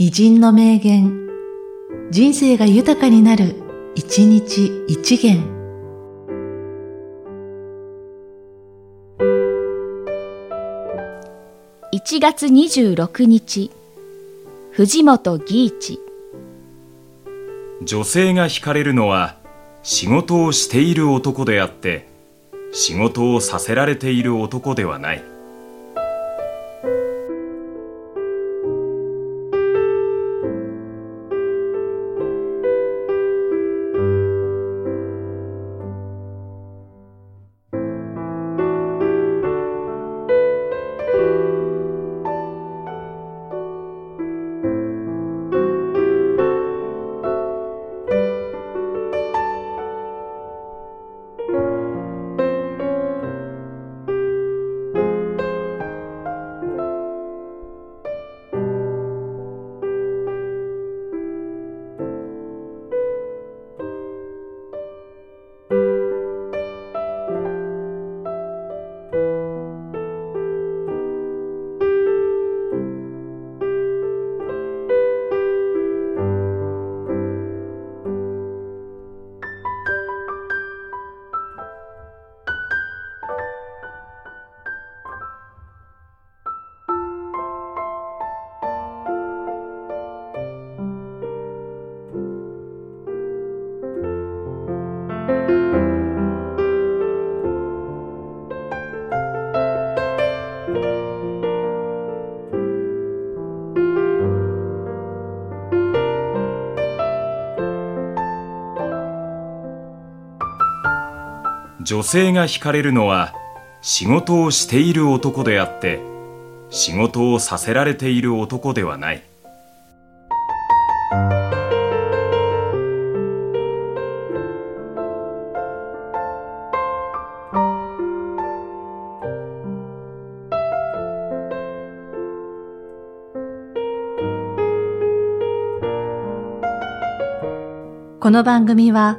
偉人の名言、人生が豊かになる、一日一元。1月26日、藤本義一。女性が惹かれるのは仕事をしている男であって仕事をさせられている男ではない女性が惹かれるのは仕事をしている男であって仕事をさせられている男ではない。この番組は、